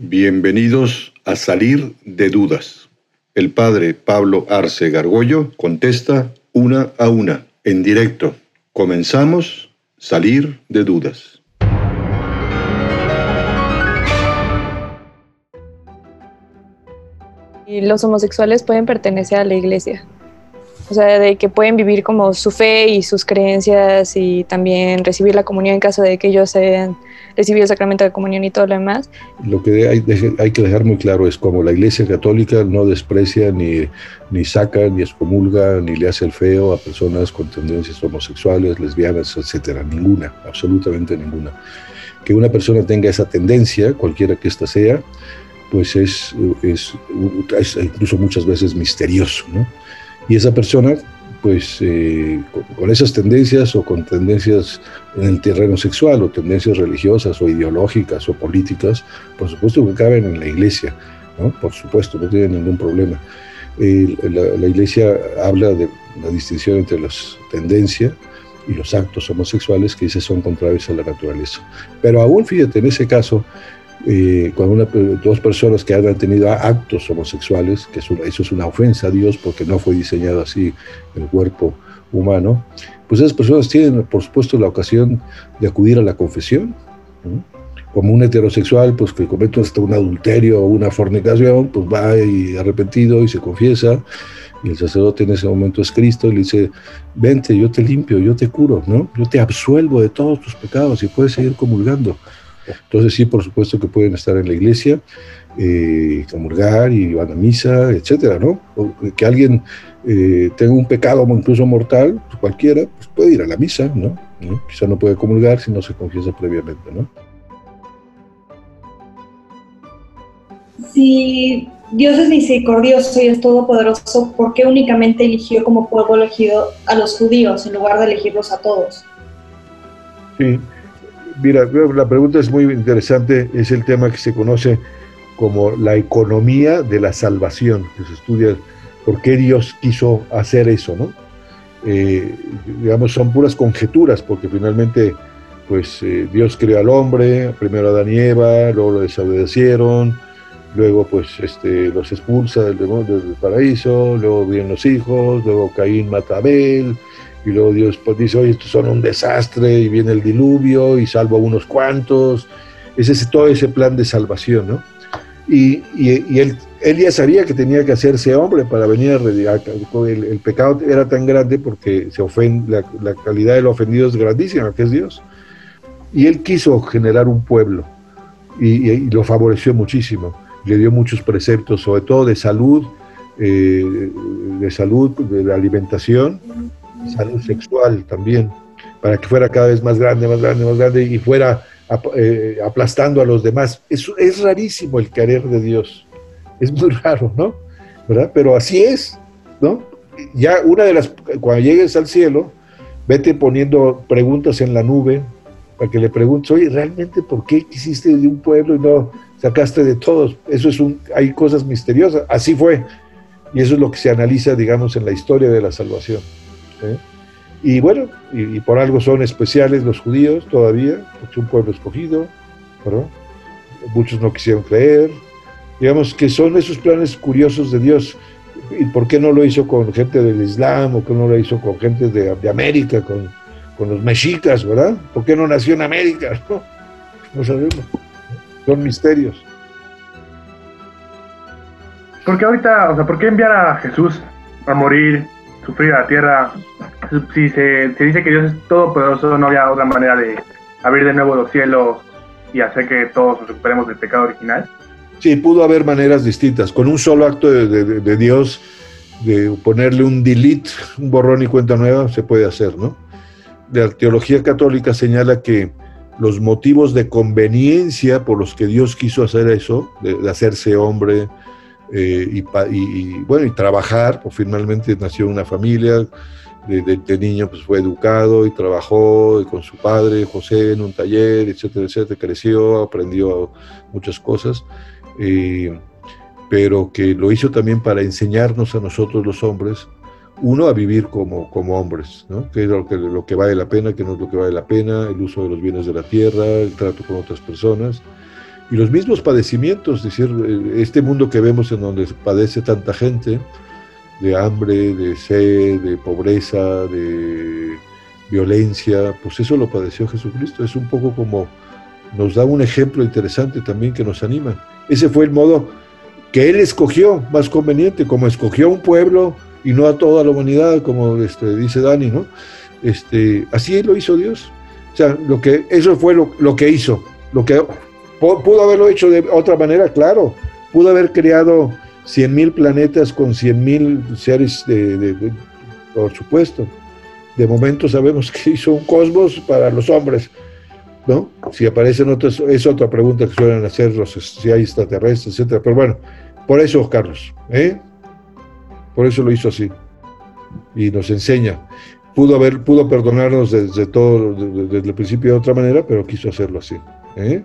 Bienvenidos a Salir de Dudas. El padre Pablo Arce Gargollo contesta una a una, en directo. Comenzamos Salir de Dudas. Y los homosexuales pueden pertenecer a la iglesia. O sea, de que pueden vivir como su fe y sus creencias y también recibir la comunión en caso de que ellos hayan recibido el sacramento de comunión y todo lo demás. Lo que hay, hay que dejar muy claro es como la Iglesia Católica no desprecia ni, ni saca, ni excomulga, ni le hace el feo a personas con tendencias homosexuales, lesbianas, etcétera. Ninguna, absolutamente ninguna. Que una persona tenga esa tendencia, cualquiera que ésta sea, pues es, es, es incluso muchas veces misterioso, ¿no? Y esa persona, pues eh, con, esas tendencias o con tendencias en el terreno sexual o tendencias religiosas o ideológicas o políticas, por supuesto que caben en la iglesia, ¿no? Por supuesto, no tiene ningún problema. la, iglesia habla de la distinción entre las tendencias y los actos homosexuales que dice son contrarios a la naturaleza. Pero aún, fíjate, en ese caso, eh, cuando dos personas que hayan tenido actos homosexuales, que eso, es una ofensa a Dios porque no fue diseñado así el cuerpo humano, pues esas personas tienen, por supuesto, la ocasión de acudir a la confesión. Como un heterosexual, pues que comete hasta un adulterio o una fornicación, pues va y arrepentido y se confiesa, y el sacerdote en ese momento es Cristo y le dice, vente, yo te limpio, yo te curo, ¿no? Yo te absuelvo de todos tus pecados y puedes seguir comulgando. Entonces sí, por supuesto que pueden estar en la iglesia, eh, comulgar y van a misa, etcétera, ¿no? que alguien eh, tenga un pecado incluso mortal, pues cualquiera, pues puede ir a la misa, ¿no? Quizá no puede comulgar si no se confiesa previamente, ¿no? Si Dios es misericordioso y es todopoderoso, ¿por qué únicamente eligió como pueblo elegido a los judíos en lugar de elegirlos a todos? Sí, Mira, la pregunta es muy interesante, es el tema que se conoce como la economía de la salvación, que se estudia por qué Dios quiso hacer eso, ¿no? Eh, digamos, son puras conjeturas, porque finalmente, pues eh, Dios creó al hombre, primero a Adán y Eva, luego lo desobedecieron, luego pues este, los expulsa del, del paraíso, luego vienen los hijos, luego Caín mata a Abel, y luego Dios pues, dice, oye, estos son un desastre, y viene el diluvio, y salvo a unos cuantos. Es ese, todo ese plan de salvación, ¿no? Y, y, él, él, ya sabía que tenía que hacerse hombre para venir a. El, pecado era tan grande porque se ofende, la, calidad del ofendido es grandísima, que es Dios. Y él quiso generar un pueblo y, lo favoreció muchísimo. Le dio muchos preceptos, sobre todo de salud, eh, de salud, de la alimentación salud sexual también, para que fuera cada vez más grande, más grande, más grande y fuera eh, aplastando a los demás. Es, es rarísimo el querer de Dios, es muy raro, ¿no? ¿Verdad? Pero así es, ¿no? Ya una de las, cuando llegues al cielo, vete poniendo preguntas en la nube para que le preguntes, oye, ¿realmente por qué quisiste de un pueblo y no sacaste de todos? Eso es un, hay cosas misteriosas, así fue. Y eso es lo que se analiza, digamos, en la historia de la salvación. ¿Eh? Y bueno, y, por algo son especiales los judíos todavía, porque es un pueblo escogido, muchos no quisieron creer. Digamos que son esos planes curiosos de Dios. ¿Y por qué no lo hizo con gente del Islam o qué no lo hizo con gente de, América, con, los mexicas, ¿verdad? ¿Por qué no nació en América? No, no sabemos. Son misterios. Porque ahorita, o sea, ¿por qué enviar a Jesús a morir sufrir a la tierra, si se, dice que Dios es todopoderoso, no había otra manera de abrir de nuevo los cielos y hacer que todos nos recuperemos del pecado original. Sí, pudo haber maneras distintas. Con un solo acto de, Dios, de ponerle un delete, un borrón y cuenta nueva, se puede hacer, ¿no? La teología católica señala que los motivos de conveniencia por los que Dios quiso hacer eso, de hacerse hombre, eh, y, bueno, y trabajar, pues finalmente nació una familia, de, niño pues fue educado y trabajó con su padre José en un taller, etcétera, etcétera, creció, aprendió muchas cosas, eh, pero que lo hizo también para enseñarnos a nosotros los hombres, uno a vivir como, como hombres, ¿no? que es lo que, lo que vale la pena, que no es lo que vale la pena, el uso de los bienes de la tierra, el trato con otras personas, y los mismos padecimientos, decir, eh, este mundo que vemos en donde padece tanta gente, de hambre, de sed, de pobreza, de violencia, pues eso lo padeció Jesucristo. Es un poco como nos da un ejemplo interesante también que nos anima. Ese fue el modo que él escogió más conveniente, como escogió a un pueblo y no a toda la humanidad, como este, dice Dani, ¿no? Este, así lo hizo Dios. O sea, lo que, eso fue lo, lo que hizo. Lo que pudo haberlo hecho de otra manera, claro. Pudo haber creado 100.000 planetas con 100.000 seres, de, por supuesto. De momento sabemos que hizo un cosmos para los hombres, ¿no? Si aparecen otros, es otra pregunta que suelen hacer los, si hay extraterrestres, etcétera. Pero bueno, por eso, Carlos, ¿eh? Por eso lo hizo así. Y nos enseña. Pudo haber, pudo perdonarnos desde todo, desde el principio de otra manera, pero quiso hacerlo así. ¿eh?